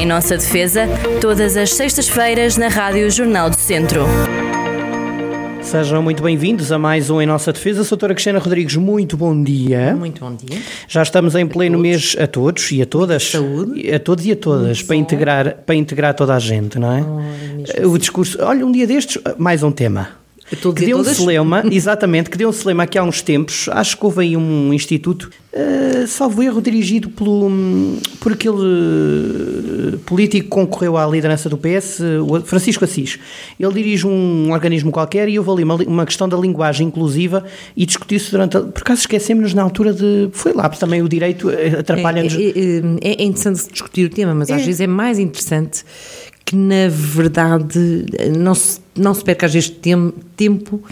Em nossa defesa, todas as sextas-feiras na Rádio Jornal do Centro. Sejam muito bem-vindos a mais um Em Nossa Defesa. Sou a doutora Cristina Rodrigues, muito bom dia. Muito bom dia. Já estamos em pleno mês a todos e a todas. Saúde. A todos e a todas, para integrar, para integrar toda a gente, não é? o discurso. Olha, um dia destes, mais um tema. Todos que deu um celema, exatamente, que deu um celema aqui há uns tempos. Acho que houve aí um instituto, uh, salvo erro, dirigido pelo, hum, por aquele uh, político que concorreu à liderança do PS, o Francisco Assis. Ele dirige um organismo qualquer e houve ali uma, uma questão da linguagem inclusiva e discutiu-se durante. A, por acaso esquecemos-nos na altura de. Foi lá, porque também o direito eh, atrapalha-nos. É, é, é- é interessante discutir o tema, mas às É. vezes é mais interessante que, na verdade, não se, não se perca às vezes tem- tempo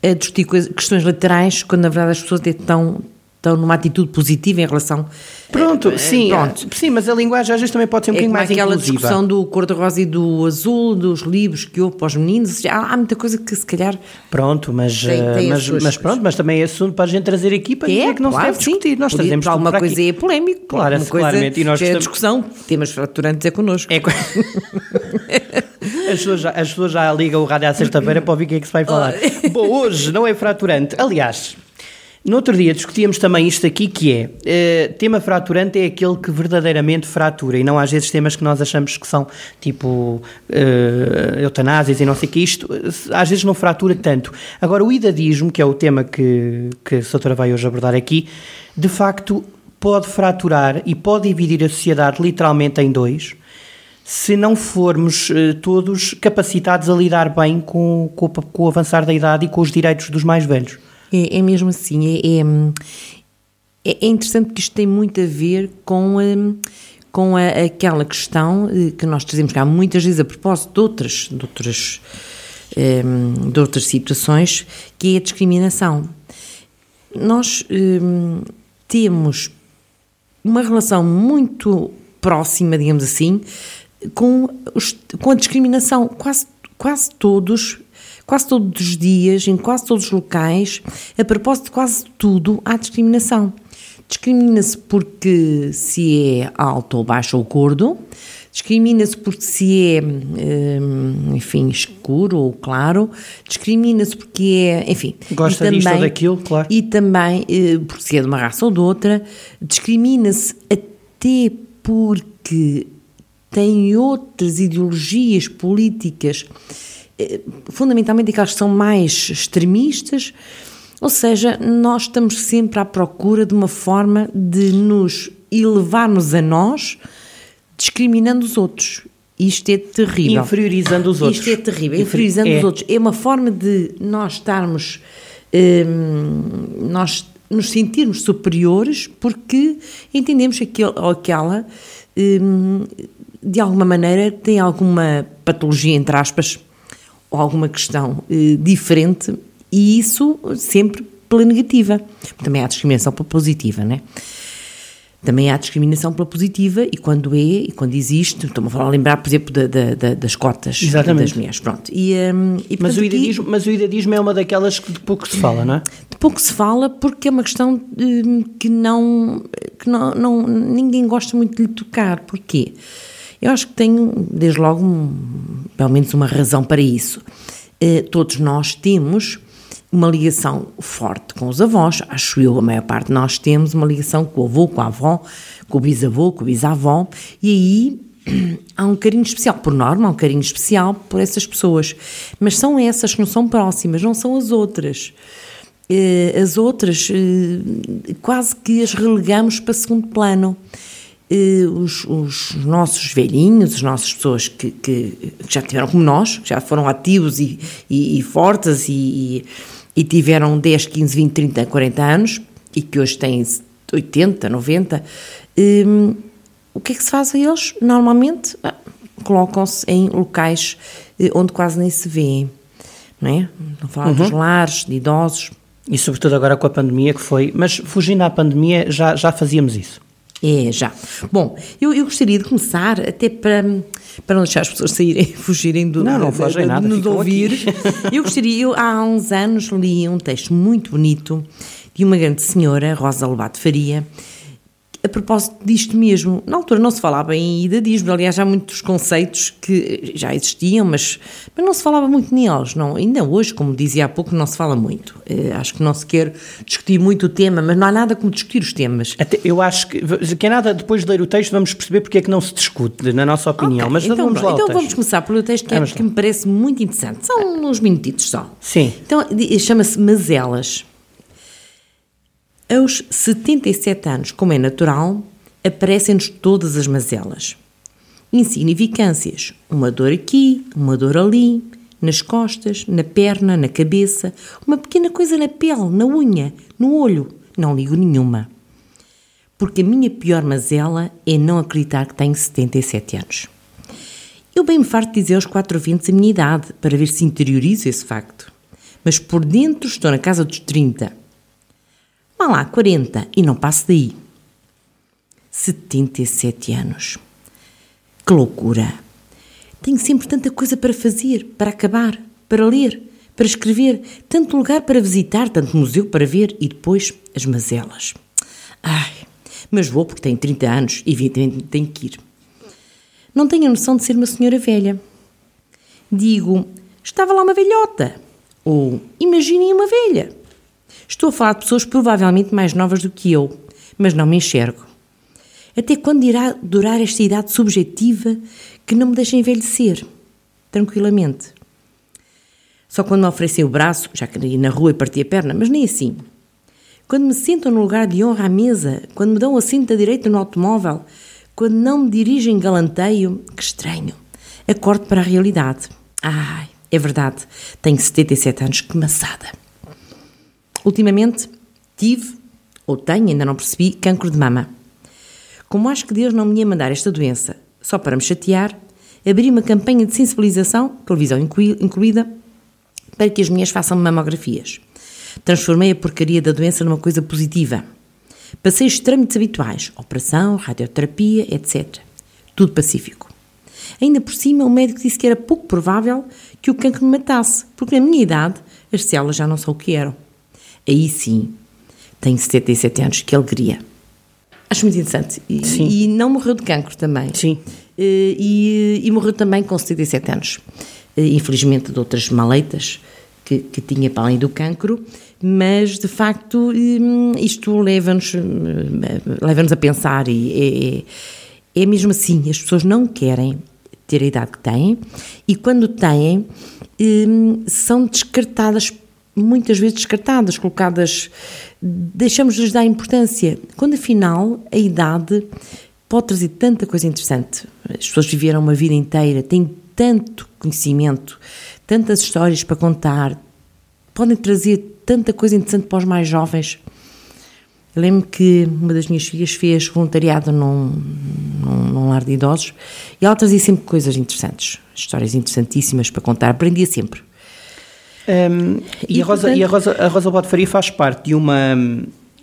a discutir questões laterais, quando na verdade as pessoas estão, estão numa atitude positiva em relação. Pronto, eh, sim, pronto. sim, mas a linguagem às vezes também pode ser um É bocadinho mais aquela inclusiva. discussão do cor-de-rosa e do azul, dos livros que houve para os meninos. Há, há muita coisa que se calhar Pronto, mas, Tem- eh, tem as mas, mas pronto, mas também é assunto para a gente trazer aqui para dizer que não claro, se deve sim. discutir. Nós Por- trazemos alguma coisa aqui. é polémico, Claro, alguma coisa claramente, e nós é estamos- discussão, temas fraturantes é connosco. É as, pessoas já, as pessoas já ligam o rádio à sexta-feira para ouvir o que é que se vai falar. Bom, hoje não é fraturante. Aliás, no outro dia discutíamos também isto aqui que é, eh, tema fraturante é aquele que verdadeiramente fratura e não às vezes temas que nós achamos que são tipo eh, eutanásias e não sei o que isto, eh, às vezes não fratura tanto. Agora o idadismo, que é o tema que, que a doutora vai hoje abordar aqui, de facto pode fraturar e pode dividir a sociedade literalmente em dois se não formos eh, todos capacitados a lidar bem com, com, com o avançar da idade e com os direitos dos mais velhos. É, é mesmo assim, é, é, é- é interessante porque isto tem muito a ver com, hum, com a- aquela questão eh, que nós trazemos cá muitas vezes a propósito de outras, de outras, hum, de outras situações, que é a discriminação. Nós hum, temos uma relação muito próxima, digamos assim, com, os- com a discriminação. Quase, quase todos, quase todos os dias, em quase todos os locais, a propósito de quase tudo, há discriminação. Discrimina-se porque se é alto ou baixo ou gordo, discrimina-se porque se é, hum, enfim, escuro ou claro, discrimina-se porque é, enfim. Gosta e disto ou também- daquilo, claro. E também, eh, porque se é de uma raça ou de outra, discrimina-se até porque tem outras ideologias políticas, fundamentalmente aquelas que são mais extremistas, ou seja, nós estamos sempre à procura de uma forma de nos elevar-nos a nós, discriminando os outros. Isto é terrível. Inferiorizando os outros. Isto é terrível, Inferi- inferiorizando é. os outros. É uma forma de nós estarmos, hum, nós nos sentirmos superiores porque entendemos que aquele ou aquela, hum, de alguma maneira, tem alguma patologia, entre aspas, ou alguma questão eh, diferente e isso sempre pela negativa. Também há discriminação pela positiva, não é? Também há discriminação pela positiva e quando é, e quando existe, estou-me a falar, a lembrar, por exemplo, da- da- da- das cotas Exatamente. das mulheres, pronto. E, hum, e, Mas, portanto, o aqui idadismo, mas o idadismo é uma daquelas que de pouco se fala, não é? de pouco se fala porque é uma questão hum, que não, que não, não- ninguém gosta muito de lhe tocar. Porquê? Eu acho que tenho, desde logo, um- pelo menos uma razão para isso. Eh, todos nós temos uma ligação forte com os avós, acho eu, a maior parte nós temos uma ligação com o avô, com a avó, com o bisavô, com o bisavó, e aí há um carinho especial, por norma, há um carinho especial por essas pessoas. Mas são essas que não são próximas, não são as outras. Eh, As outras eh, quase que as relegamos para segundo plano. Eh, Os, os nossos velhinhos, as nossas pessoas que, que- que já tiveram como nós, que já foram ativos e, e, e fortes e, e- tiveram 10, 15, 20, 30, 40 anos e que hoje têm 80, 90, hum, o que é que se faz a eles? Normalmente ah, colocam-se em locais eh, onde quase nem se vê, não é? Não falar dos lares, de idosos. E sobretudo agora com a pandemia que foi. Mas fugindo à pandemia já, já fazíamos isso. É, já. Bom, eu, eu gostaria de começar, até para, para não deixar as pessoas saírem, fugirem do, Não, não fogem nada, de nos ouvir. aqui. Eu gostaria, eu há uns anos li um texto muito bonito de uma grande senhora, Rosa Lobato Faria, a propósito disto mesmo, na altura não se falava em idadismo, aliás, há muitos conceitos que já existiam, mas, mas não se falava muito neles. Não, ainda hoje, como dizia há pouco, não se fala muito. Eh, acho que não se quer discutir muito o tema, mas não há nada como discutir os temas. Até, eu acho que, que é nada, depois de ler o texto, vamos perceber porque é que não se discute, na nossa opinião. Okay, mas então, vamos lá Então vamos começar pelo texto que, é, que me parece muito interessante. São uns minutitos só. Sim. Então, chama-se Mazelas. Aos 77 anos, como é natural, aparecem-nos todas as mazelas. Insignificâncias, uma dor aqui, uma dor ali, nas costas, na perna, na cabeça, uma pequena coisa na pele, na unha, no olho. Não ligo nenhuma. Porque a minha pior mazela é não acreditar que tenho 77 anos. Eu bem me farto dizer aos quatro ventos a minha idade, para ver se interiorizo esse facto. Mas por dentro estou na casa dos 30 Vá lá, 40 e não passo daí. 77 anos. Que loucura! Tenho sempre tanta coisa para fazer, para acabar, para ler, para escrever, tanto lugar para visitar, tanto museu para ver e depois as mazelas. Ai, mas vou porque tenho 30 anos e evidentemente tenho que ir. Não tenho a noção de ser uma senhora velha. Digo, estava lá uma velhota. Ou imaginem uma velha. Estou a falar de pessoas provavelmente mais novas do que eu, mas não me enxergo. Até quando irá durar esta idade subjetiva que não me deixa envelhecer? Tranquilamente. Só quando me oferecem o braço, já caí na rua e parti a perna, mas nem assim. Quando me sentam no lugar de honra à mesa, quando me dão assento da direita no automóvel, quando não me dirigem galanteio, que estranho. Acordo para a realidade. Ai, é verdade, tenho 77 anos, que maçada. Ultimamente tive, ou tenho, ainda não percebi, cancro de mama. Como acho que Deus não me ia mandar esta doença só para me chatear, abri uma campanha de sensibilização, televisão incluída, para que as mulheres façam mamografias. Transformei a porcaria da doença numa coisa positiva. Passei os trâmites habituais, operação, radioterapia, etc. Tudo pacífico. Ainda por cima, o médico disse que era pouco provável que o cancro me matasse, porque na minha idade as células já não são o que eram aí sim tenho 77 anos, que alegria. Acho muito interessante. E, sim. e não morreu de cancro também. Sim. Eh, e, e, morreu também com 77 anos. Eh, infelizmente de outras maleitas que, que tinha para além do cancro, mas de facto hum, isto leva-nos leva a pensar e é, é mesmo assim, as pessoas não querem ter a idade que têm e quando têm hum, são descartadas muitas vezes descartadas, colocadas, deixamos-lhes dar importância, quando afinal a idade pode trazer tanta coisa interessante. As pessoas viveram uma vida inteira, têm tanto conhecimento, tantas histórias para contar, podem trazer tanta coisa interessante para os mais jovens. Eu lembro que uma das minhas filhas fez voluntariado num, num, num, lar de idosos e ela trazia sempre coisas interessantes, histórias interessantíssimas para contar, aprendia sempre. Um, e, e, a Rosa, portanto... e a Rosa, a Rosa Bode Faria faz parte de uma.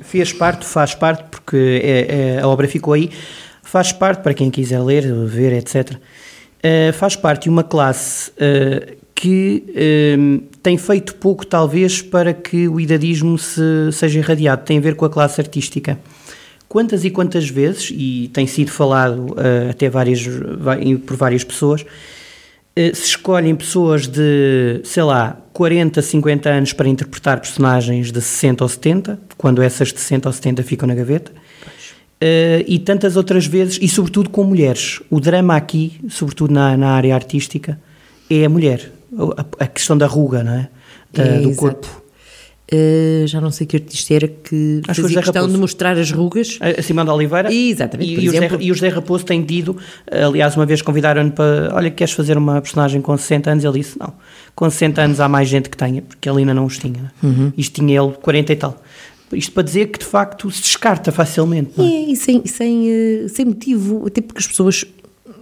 Fez parte, faz parte, porque é, é, a obra ficou aí, faz parte, para quem quiser ler, ver, etc., uh, eh, faz parte de uma classe uh, que uh, tem feito pouco, talvez, para que o idadismo se, seja irradiado. Tem a ver com a classe artística. Quantas e quantas vezes, e tem sido falado até várias, por várias pessoas, se escolhem pessoas de, sei lá, 40, 50 anos para interpretar personagens de 60 ou 70, quando essas de 60 ou 70 ficam na gaveta. Uh, e tantas outras vezes, e sobretudo com mulheres. O drama aqui, sobretudo na, na área artística, é a mulher. A, a questão da ruga, não é? Da, é do corpo. Uh, já não sei que artista era que Acho fazia que questão Raposo. de mostrar as rugas. A Simão de Oliveira. Exatamente, e, e, o José, e o José Raposo tem tido, aliás, uma vez convidaram-no para, olha, queres fazer uma personagem com 60 anos? Ele disse, não, com 60 anos há mais gente que tenha, porque ele ainda não os tinha. Uhum. Isto tinha ele 40 e tal. Isto para dizer que, de facto, se descarta facilmente. É? é, e sem, sem, eh, sem motivo, até porque as pessoas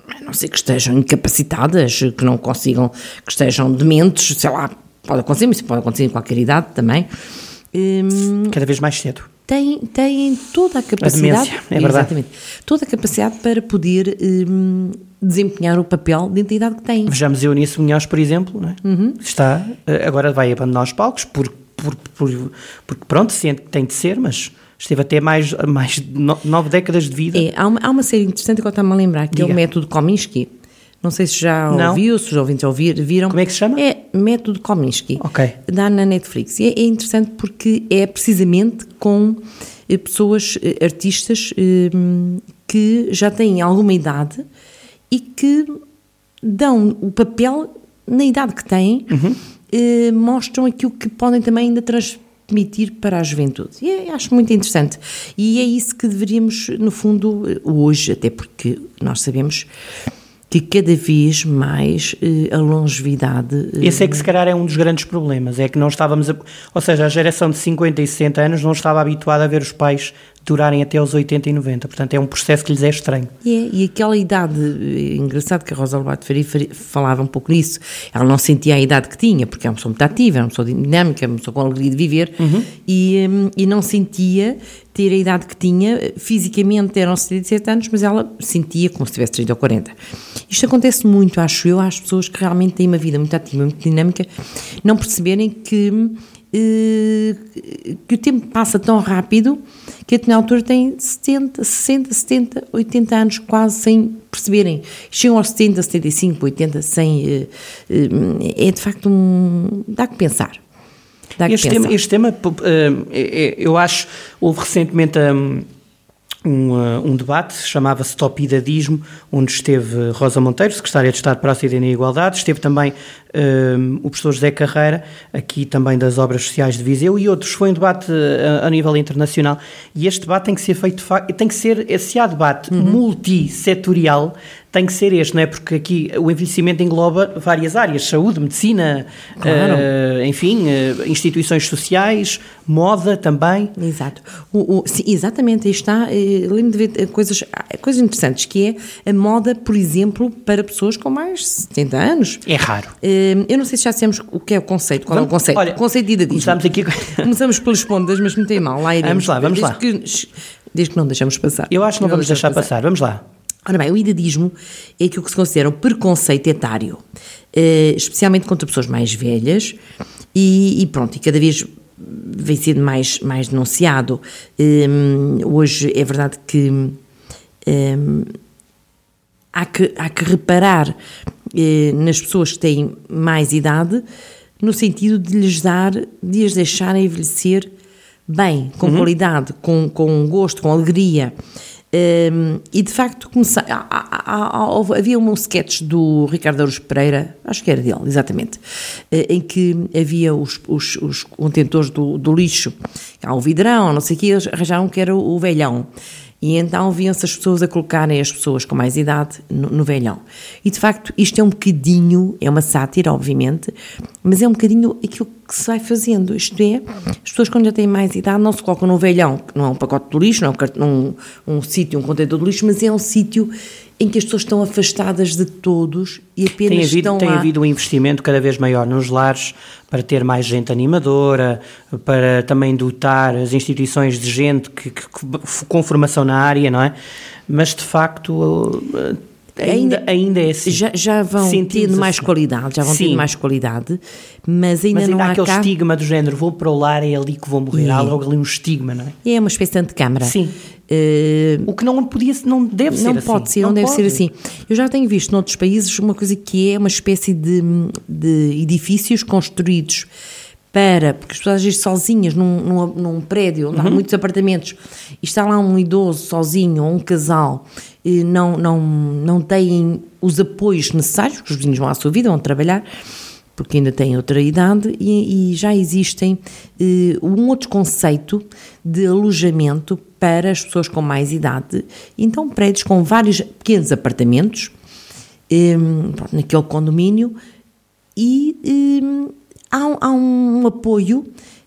a não ser que estejam incapacitadas, que não consigam, que estejam dementes, sei lá, Pode acontecer, mas pode acontecer em qualquer idade também. Hum, Cada vez mais cedo. Têm, têm toda a capacidade. A demência, é verdade. Exatamente. Toda a capacidade para poder hum, desempenhar o papel dentro da idade que têm. Vejamos Eunice Munhoz, por exemplo, não é? uhum. está, eh, agora vai abandonar os palcos por, por, por, porque, pronto, sente que tem de ser, mas esteve até mais, mais no, nove décadas de vida. É, há, uma, há uma série interessante que eu estava-me a lembrar, que Diga. é o método Kominsky. Não sei se já Não. ouviu, se os ouvintes ouvir, viram. Como é que se chama? É método Kominsky. Ok. Dá na Netflix. E é, é interessante porque é precisamente com eh, pessoas, eh, artistas, eh, que já têm alguma idade e que dão o papel na idade que têm, Uhum. eh, mostram aquilo que podem também ainda transmitir para a juventude. E é- acho muito interessante. E é isso que deveríamos, no fundo, hoje, até porque nós sabemos que cada vez mais eh, a longevidade. eh, Esse é que se calhar é um dos grandes problemas, é que não estávamos, a, ou seja, a geração de 50 e 60 anos não estava habituada a ver os pais durarem até aos 80 e 90, portanto é um processo que lhes é estranho. É, e aquela idade, eh, engraçado que a Rosa Lobato Faria falava um pouco nisso, ela não sentia a idade que tinha, porque é uma pessoa muito ativa, é uma pessoa dinâmica, é uma pessoa com alegria de viver, e, hum, e não sentia ter a idade que tinha, fisicamente eram 77 anos, mas ela sentia como se tivesse 30 ou 40. Isto acontece muito, acho eu, às pessoas que realmente têm uma vida muito ativa, muito dinâmica, não perceberem que eh, que o tempo passa tão rápido que até na altura têm 70, 60, 70, 80 anos quase sem perceberem. Chegam aos 70, 75, 80 sem. eh, eh, é de facto um. dá que pensar. Dá que Este pensar. tema, este tema eh, é- eu acho, houve recentemente hum, um, eh, um debate, chamava-se Top Idadismo, onde esteve Rosa Monteiro, Secretária de Estado para a Cidadania e a Igualdade, esteve também hum, o professor José Carreira, aqui também das Obras Sociais de Viseu, e outros. Foi um debate a, a nível internacional, e este debate tem que ser feito, tem que ser, se há debate multissetorial, tem que ser este, não é? Porque aqui o envelhecimento engloba várias áreas, saúde, medicina, Claro. eh, enfim, eh, instituições sociais, moda também. Exato. O, o- sim, exatamente, aí está. eh, Lembro de ver eh, coisas, ah, coisas interessantes, que é a moda, por exemplo, para pessoas com mais de 70 anos. É raro. Eh, Eu não sei se já dissemos o que é o conceito. Qual é o Vamos- conceito? olha, conceito de idadismo. começamos aqui com- Começamos pelas pontas, mas não tem mal. Lá iremos. Vamos lá, vamos desde lá. Que, desde que não deixamos passar. Eu acho que não vamos deixar passar. Vamos lá. Ora bem, o idadismo é aquilo que se considera um preconceito etário, eh, especialmente contra pessoas mais velhas e, e pronto, e cada vez vem sendo mais, mais denunciado. Hum, hoje é verdade que hum, há que, há que reparar eh, nas pessoas que têm mais idade, no sentido de lhes dar, de as deixar envelhecer bem, com qualidade, com, com gosto, com alegria. Um, e de facto comecei, há- há- há- havia um sketch do Ricardo Aruz Pereira, acho que era dele, exatamente, eh, em que havia os, os, os contentores do, do lixo, há o vidrão, não sei o que, eles arranjaram que era o velhão. E então viam-se as pessoas a colocarem as pessoas com mais idade no, no velhão. E de facto, isto é um bocadinho, é uma sátira, obviamente, mas é um bocadinho aquilo que se vai fazendo. Isto é, as pessoas quando já têm mais idade não se colocam no velhão, que não é um pacote de lixo, não é um, um, um sítio, um contentor de lixo, mas é um sítio em que as pessoas estão afastadas de todos e apenas Tem havido, estão tem lá. havido um investimento cada vez maior nos lares para ter mais gente animadora, para também dotar as instituições de gente que, que- com formação na área, não é? Mas de facto eh, ainda, ainda é assim. Já, já vão Sentimos tendo mais assim. qualidade, já vão Sim. tendo mais qualidade, mas ainda Mas ainda não há há aquele cá. estigma do género, vou para o lar, é ali que vou morrer. Há É. logo ali um estigma, não é? É uma espécie de antecâmara. Sim. Eh, O que não podia, não deve ser não assim. pode ser, não, deve pode. ser assim. Eu já tenho visto noutros países uma coisa que é uma espécie de, de edifícios construídos para, porque as pessoas vezes sozinhas num, num, num prédio onde há Uhum. muitos apartamentos e está lá um idoso sozinho ou um casal e não, não, não têm os apoios necessários, porque os vizinhos vão à sua vida, vão trabalhar, porque ainda têm outra idade e, e já existem eh, um outro conceito de alojamento para as pessoas com mais idade. Então, prédios com vários pequenos apartamentos eh, naquele condomínio e eh, há, há um apoio.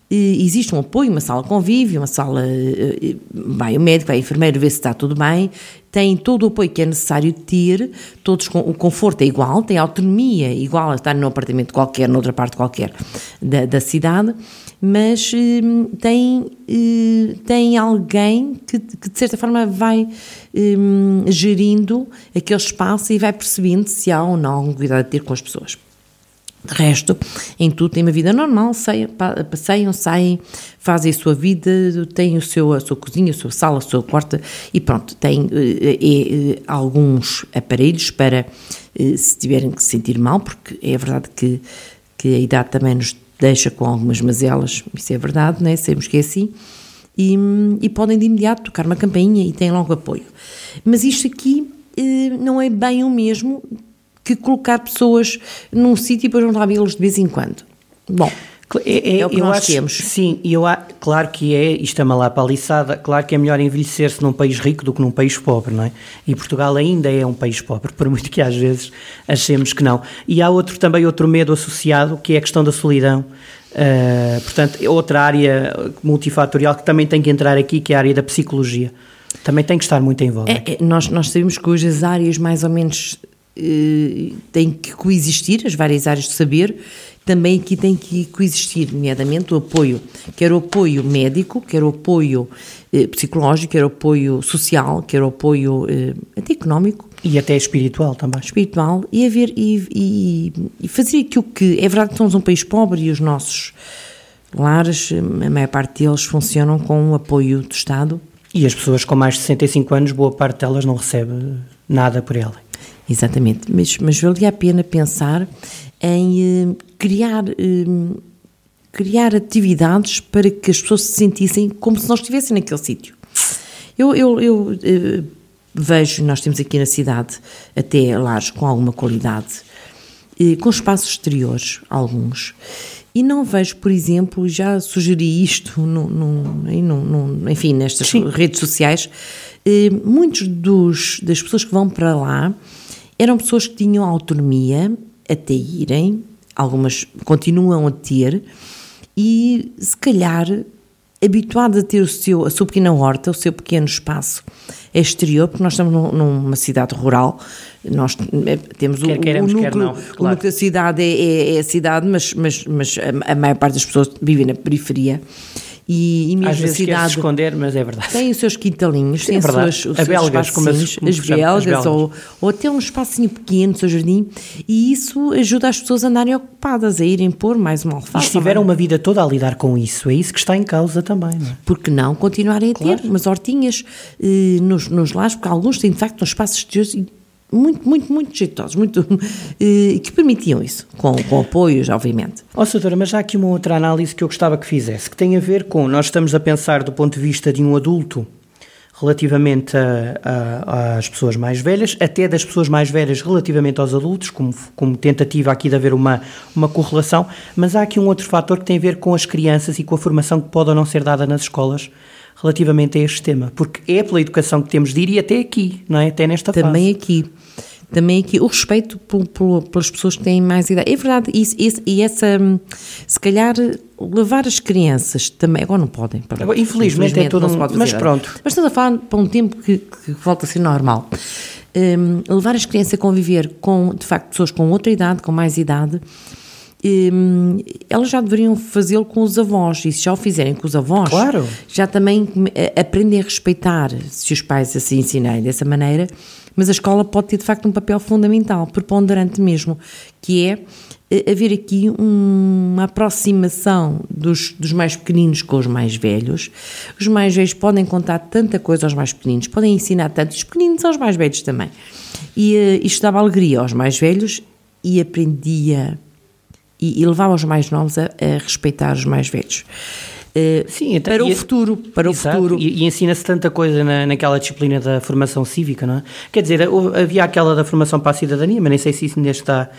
Eh, Existe um apoio, uma sala convívio, uma sala. eh, eh, Vai o médico, vai a enfermeiro ver se está tudo bem, tem todo o apoio que é necessário ter, todos com, o conforto é igual, tem autonomia igual a estar num apartamento qualquer, noutra parte qualquer da, da cidade, mas eh, tem, eh, tem alguém que, que, de certa forma vai eh, gerindo aquele espaço e vai percebendo se há ou não cuidado a ter com as pessoas. De resto, em tudo tem uma vida normal, passeiam, saem, fazem a sua vida, têm o seu, a sua cozinha, a sua sala, a sua quarta e pronto, têm é, alguns aparelhos para se tiverem que se sentir mal, porque é verdade que, que a idade também nos deixa com algumas mazelas, isso é verdade, né? sabemos que é assim, e, e podem de imediato tocar uma campainha e têm logo apoio. Mas isto aqui não é bem o mesmo que colocar pessoas num sítio e depois não vê-los de vez em quando. Bom, é, é, é o que nós acho, temos. Sim, eu, claro que é, isto é uma lá paliçada, claro que é melhor envelhecer-se num país rico do que num país pobre, não é? E Portugal ainda é um país pobre, por muito que às vezes achemos que não. E há outro também outro medo associado, que é a questão da solidão. Uh, portanto, é outra área multifatorial que também tem que entrar aqui, que é a área da psicologia. Também tem que estar muito em voga. É, é, nós, nós sabemos que hoje as áreas mais ou menos têm que coexistir, as várias áreas de saber, também aqui tem que coexistir, nomeadamente o apoio, quer o apoio médico, quer o apoio eh, psicológico, quer o apoio social, quer o apoio eh, até económico. E até espiritual também. Espiritual, e, haver, e, e, e fazer aquilo que. É verdade que somos um país pobre e os nossos lares, a maior parte deles funcionam com o apoio do Estado. E as pessoas com mais de 65 anos, boa parte delas não recebe nada por ela. Exatamente, mas, mas valia a pena pensar em uh, criar, uh, criar atividades para que as pessoas se sentissem como se nós estivessem naquele sítio. Eu, eu, eu uh, vejo, nós temos aqui na cidade até lares com alguma qualidade, com espaços exteriores, alguns, e não vejo, por exemplo, já sugeri isto, no, no, no, enfim, nestas Sim. redes sociais, muitos dos, das pessoas que vão para lá eram pessoas que tinham autonomia até irem, algumas continuam a ter, e se calhar habituadas a ter o seu, a sua pequena horta, o seu pequeno espaço exterior, porque nós estamos numa cidade rural, nós eh, temos quer o, queremos, o núcleo, não, claro. o núcleo da cidade é, é, é, a cidade, mas, mas, mas a, a maior parte das pessoas vivem na periferia e, e mesmo Às vezes a cidade esconder, mas é verdade. Tem os seus quintalinhos, tem é os seus, os a belgas, como as, como belgas, as belgas, ou, ou até um espacinho pequeno, seu jardim, e isso ajuda as pessoas a andarem ocupadas, a irem pôr mais uma alface. E tiveram uma vida toda a lidar com isso, é isso que está em causa também, não é? Porque não continuarem a claro. ter umas hortinhas eh, nos, nos lares, porque alguns têm de facto um espaço exterior muito, muito, muito jeitosos, muito, eh, que permitiam isso, com, com apoios, obviamente. Ó, oh, doutora, mas há aqui uma outra análise que eu gostava que fizesse, que tem a ver com, nós estamos a pensar do ponto de vista de um adulto relativamente a, a, às pessoas mais velhas, até das pessoas mais velhas relativamente aos adultos, como, como tentativa aqui de haver uma, uma correlação, mas há aqui um outro fator que tem a ver com as crianças e com a formação que pode ou não ser dada nas escolas, relativamente a este tema, porque é pela educação que temos de ir e até aqui, não é? Até nesta Também fase. aqui. Também aqui o respeito por, por, pelas pessoas que têm mais idade. É verdade, isso, isso, e essa, se calhar, levar as crianças também, agora não podem. Agora, infelizmente, infelizmente, é tudo um, Mas pronto. Mas estamos a falar para um tempo que, que volta a ser normal. Um, levar as crianças a conviver com, de facto, pessoas com outra idade, com mais idade, um, elas já deveriam fazê-lo com os avós, e se já o fizerem com os avós, claro. já também aprendem a respeitar, se os pais assim ensinarem dessa maneira, mas a escola pode ter de facto um papel fundamental, preponderante mesmo, que é eh, haver aqui uma aproximação dos, dos mais pequeninos com os mais velhos. Os mais velhos podem contar tanta coisa aos mais pequeninos, podem ensinar tanto os pequeninos aos mais velhos também. E uh, isto dava alegria aos mais velhos e aprendia e, e levava os mais novos a, a respeitar os mais velhos. Uh, Sim, então, para o futuro, para exato, o futuro. E, e ensina-se tanta coisa na, naquela disciplina da formação cívica, não é? Quer dizer, havia aquela da formação para a cidadania, mas nem sei se isso ainda está,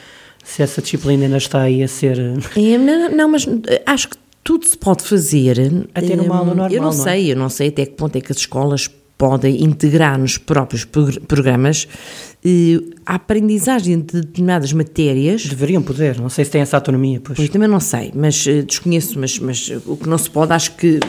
se essa disciplina ainda está aí a ser... É, não, não, mas acho que tudo se pode fazer. Até numa aula normal, Eu não, não é? sei, eu não sei até que ponto é que as escolas podem integrar nos próprios programas eh, a aprendizagem de determinadas matérias. Deveriam poder, não sei se têm essa autonomia. Pois, pois também não sei, mas eh, desconheço, mas, mas o que não se pode, acho que.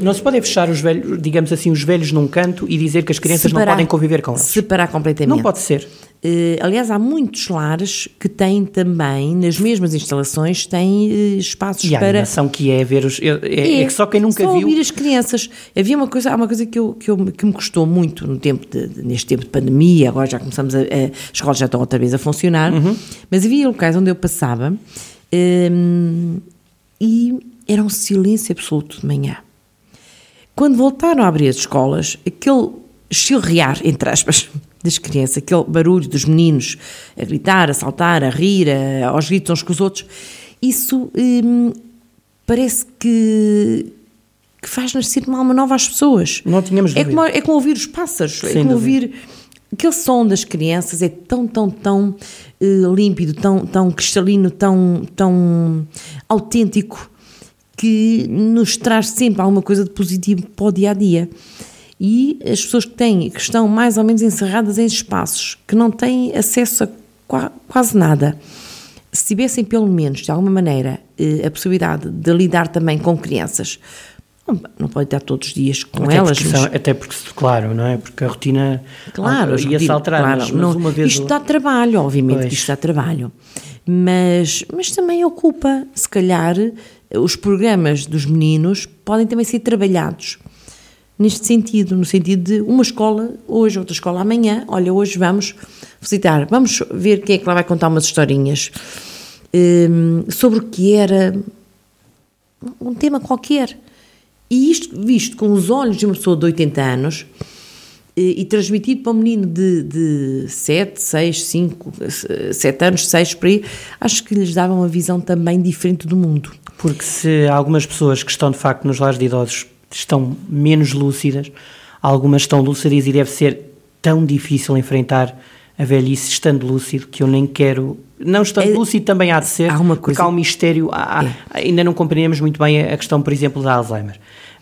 Não se pode fechar os velhos, digamos assim, os velhos num canto e dizer que as crianças separar, não podem conviver com eles. Separar completamente. Não pode ser. Uh, aliás, há muitos lares que têm também, nas mesmas instalações, têm uh, espaços e para. A animação que é ver os. É, é, é que só quem nunca só viu. ouvir as crianças. Havia uma coisa, há uma coisa que, eu, que, eu, que me custou muito no tempo de, neste tempo de pandemia, agora já começamos a. a as escolas já estão outra vez a funcionar, uhum. mas havia locais onde eu passava Um, e era um silêncio absoluto de manhã. Quando voltaram a abrir as escolas, aquele chilrear, entre aspas, das crianças, aquele barulho dos meninos a gritar, a saltar, a rir, a, aos gritos uns com os outros, isso hum, parece que, que faz nascer uma alma nova às pessoas. Não tínhamos é como, é como ouvir os pássaros, Sem é como dúvida. ouvir aquele som das crianças, é tão, tão, tão uh, límpido, tão, tão cristalino, tão, tão autêntico, que nos traz sempre alguma coisa de positivo para o dia a dia. E as pessoas que têm, que estão mais ou menos encerradas em espaços, que não têm acesso a qua, quase nada, se tivessem pelo menos, de alguma maneira, eh, a possibilidade de lidar também com crianças, não, pode estar todos os dias com até elas. Porque são, até porque, claro, não é? Porque a rotina Claro, ia-se alterar, claro, mas, mas uma vez... Isto dá trabalho, obviamente Pois. que isto dá trabalho. Mas, mas também ocupa, se calhar, os programas dos meninos podem também ser trabalhados neste sentido, no sentido de uma escola hoje, outra escola amanhã, olha, hoje vamos visitar, vamos ver quem é que lá vai contar umas historinhas hum, sobre o que era um tema qualquer. E isto visto com os olhos de uma pessoa de 80 anos e, e transmitido para um menino de, de 7, 6, 5, 7 anos, 6 por aí, acho que lhes dava uma visão também diferente do mundo. Porque se algumas pessoas que estão de facto nos lares de idosos estão menos lúcidas, algumas estão lúcidas e deve ser tão difícil enfrentar a velhice estando lúcido que eu nem quero. Não estando É- lúcido também há de ser, há uma porque coisa- há um mistério. há- há- ainda não compreendemos muito bem a questão, por exemplo, da Alzheimer.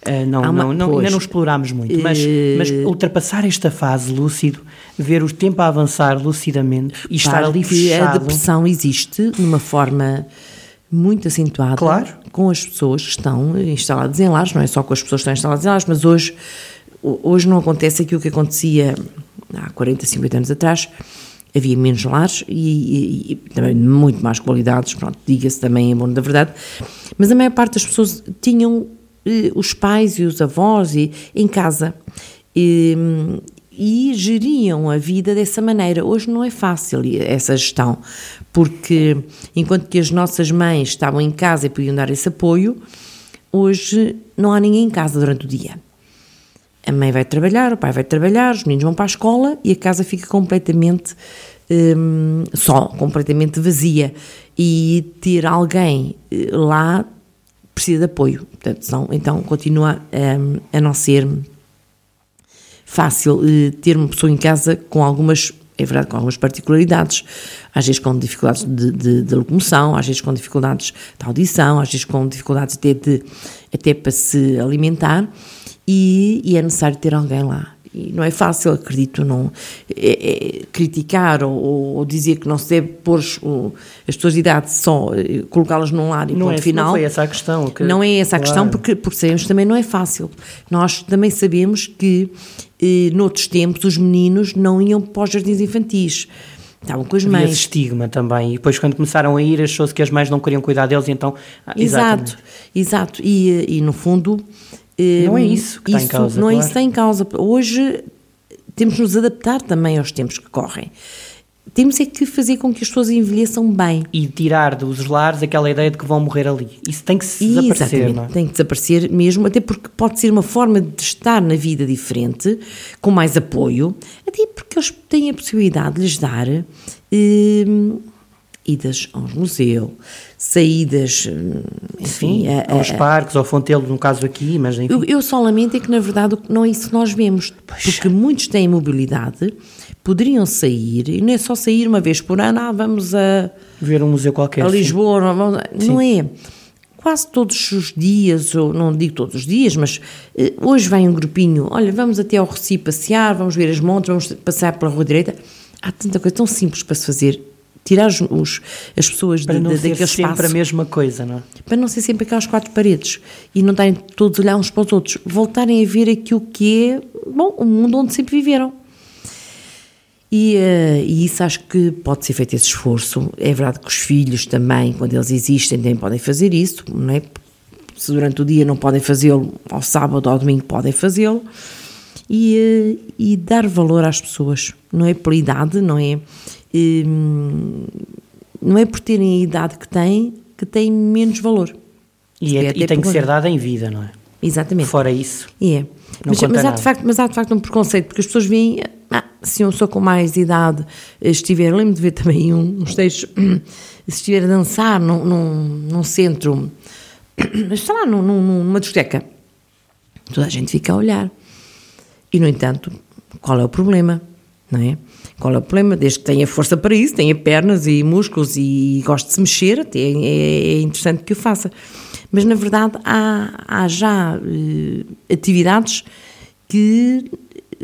Ah, não, uma- não, não- ainda não explorámos muito, mas, Eh, mas ultrapassar esta fase lúcido, ver o tempo a avançar lucidamente e estar ali que a fechado. depressão existe de uma forma muito acentuada Claro. com as pessoas que estão instaladas em lares, não é só com as pessoas que estão instaladas em lares, mas hoje, ho- hoje não acontece aquilo que acontecia há 40, 50 anos atrás. Havia menos lares e, e- e também muito mais qualidades, pronto, diga-se também em bom da verdade, mas a maior parte das pessoas tinham eh, os pais e os avós e, em casa e, e geriam a vida dessa maneira. Hoje não é fácil essa gestão, porque enquanto que as nossas mães estavam em casa e podiam dar esse apoio, hoje não há ninguém em casa durante o dia. A mãe vai trabalhar, o pai vai trabalhar, os meninos vão para a escola e a casa fica completamente hum, só, completamente vazia. E ter alguém eh, lá precisa de apoio. Portanto, então continua hum, a não ser fácil eh, ter uma pessoa em casa com algumas, é verdade, com algumas particularidades, às vezes com dificuldades de, de- de locomoção, às vezes com dificuldades de audição, às vezes com dificuldades até, de, até para se alimentar, e, e é necessário ter alguém lá. E não é fácil, acredito, não é- é criticar ou, ou dizer que não se deve pôr o- as pessoas de idade só, eh, colocá-las num lar e Não, ponto é, final. não foi essa a questão. que- Não é essa a questão, Claro. porque, porque sabemos que também não é fácil. Nós também sabemos que, eh, noutros tempos, os meninos não iam para os jardins infantis. Estavam com as Havia mães. estigma também. E depois, quando começaram a ir, achou-se que as mães não queriam cuidar deles, então. ah. Exato, exato. E, eh, e no fundo. Não é isso que está em causa, Não é claro. isso que está em causa. Hoje temos de nos adaptar também aos tempos que correm. Temos é que fazer com que as pessoas envelheçam bem. E tirar dos lares aquela ideia de que vão morrer ali. Isso tem que se desaparecer, não é? tem que desaparecer mesmo, até porque pode ser uma forma de estar na vida diferente, com mais apoio, até porque eles têm a possibilidade de lhes dar hum, idas aos museus, saídas, hum, enfim, Sim, a- a- aos parques, ao Fontelo, no caso aqui, mas enfim. eu, eu só lamento é que, na verdade, não é isso que nós vemos. Porque muitos têm mobilidade, poderiam sair, e não é só sair uma vez por ano, ah, vamos a, Ver um museu qualquer. a sim. Lisboa, não, vamos- não é. Quase todos os dias, ou não digo todos os dias, mas eh, hoje vem um grupinho, olha, vamos até ao Recife passear, vamos ver as montes, vamos passear pela Rua Direita. Há tanta coisa tão simples para se fazer. Tirar os, os- as pessoas Para de, não de, ser daquele sempre espaço a mesma coisa, não é? para não ser sempre aquelas quatro paredes e não estarem todos a olhar uns para os outros, voltarem a ver aquilo que é, bom, o mundo onde sempre viveram. E, eh, e isso acho que pode ser feito esse esforço. É verdade que os filhos também, quando eles existem, também podem fazer isso, não é? Se durante o dia não podem fazê-lo, ao sábado ou ao domingo podem fazê-lo. E, eh, e dar valor às pessoas, não é pela idade, não é, hum, não é por terem a idade que têm que têm menos valor. E, é, e tem que ser dada em vida, não é? Exatamente. Fora isso. É. Mas, mas, há de facto, mas há de facto um preconceito, porque as pessoas veem, ah, se uma pessoa com mais idade estiver, lembro de ver também um, uns textos, se estiver a dançar num, num, num centro, sei lá, num, numa discoteca, toda a gente fica a olhar. E, no entanto, qual é o problema? Não é? Qual é o problema? Desde que tenha força para isso, tenha pernas e músculos e goste de se mexer, até é, é interessante que o faça. Mas, na verdade, há, há já uh, atividades que,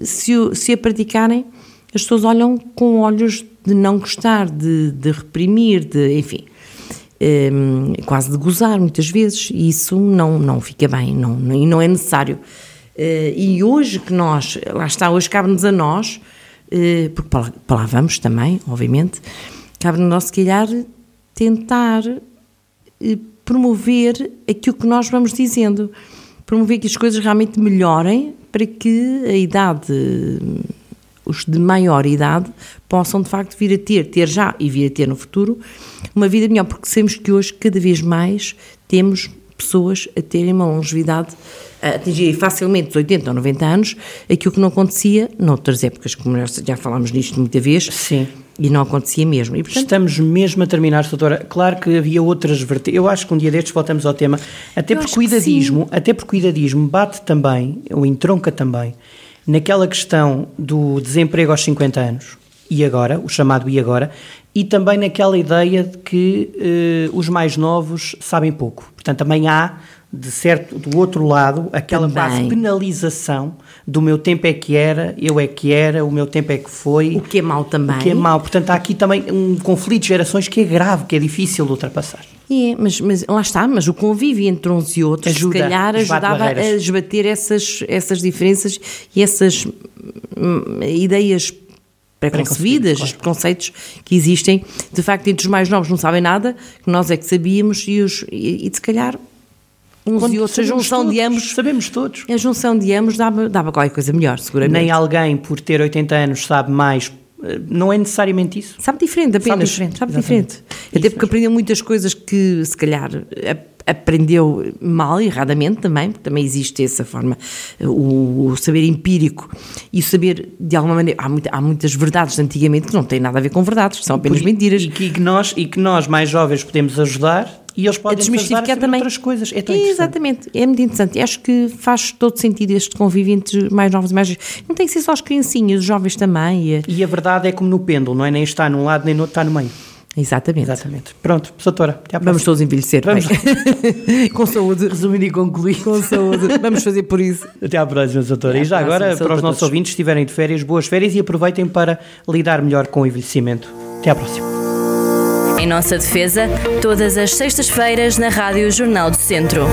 se, se a praticarem, as pessoas olham com olhos de não gostar, de, de reprimir, de, enfim, um, ehm, quase de gozar muitas vezes, e isso não, não fica bem, não, e não é necessário. Uh, e hoje que nós, lá está, hoje cabe-nos a nós, porque para lá, para lá, vamos também, obviamente, cabe-nos a nós, se calhar, tentar uh, promover aquilo que nós vamos dizendo, promover que as coisas realmente melhorem para que a idade, os de maior idade, possam de facto vir a ter, ter já e vir a ter no futuro, uma vida melhor, porque sabemos que hoje cada vez mais temos pessoas a terem uma longevidade, atingir facilmente os 80 ou 90 anos, aquilo que não acontecia noutras épocas, como nós já falámos nisto muita vez. Sim. E não acontecia mesmo. E, portanto... Estamos mesmo a terminar, doutora. Claro que havia outras vertentes. Eu acho que um dia destes voltamos ao tema. Até por cuidadismo, até por cuidadismo, bate também, ou entronca também, naquela questão do desemprego aos 50 anos e agora, o chamado e agora, e também naquela ideia de que eh, os mais novos sabem pouco. Portanto, também há, de certo, do outro lado, aquela também. base penalização do meu tempo é que era, eu é que era, o meu tempo é que foi. O que é mau também. O que é mau. Portanto, há aqui também um conflito de gerações que é grave, que é difícil de ultrapassar. É, mas, mas lá está, mas o convívio entre uns e outros, Ajuda, se calhar, ajudava a esbater essas, essas diferenças e essas hum, ideias preconcebidas, claro. os preconceitos que existem, de facto, entre os mais novos não sabem nada, que nós é que sabíamos, e, os, e, e de se calhar uns Quando e outros, a junção todos, de ambos. Sabemos todos. A junção de ambos dava, dava qualquer coisa melhor, seguramente. Nem alguém, por ter 80 anos, sabe mais. Eh, não é necessariamente isso. Sabe diferente, apenas. Sabe diferente. Sabe diferente. Até porque aprendeu muitas coisas que, se calhar, aprendeu mal, erradamente também, porque também existe essa forma, o, o saber empírico e o saber, de alguma maneira, há, muita, há, muitas verdades de antigamente que não têm nada a ver com verdades, são apenas Por, mentiras. E que, nós, e que nós, mais jovens, podemos ajudar e eles podem desmistificar também outras coisas. É tão Exatamente, é muito interessante. E acho que faz todo sentido este convívio entre mais novos e mais Não tem que ser só as criancinhas, os jovens também. E a, e a verdade é como no pêndulo, não é? Nem está num lado nem no outro, está no meio. Exatamente. Exatamente. Pronto, doutora, até à próxima. Vamos todos envelhecer. Vamos. com saúde. Resumindo e concluir. Com saúde. Vamos fazer por isso. Até à próxima, doutora. e já agora, para os nossos ouvintes que estiverem de férias, boas férias e aproveitem para lidar melhor com o envelhecimento. Até à próxima. Em nossa defesa, todas as sextas-feiras na Rádio Jornal do Centro.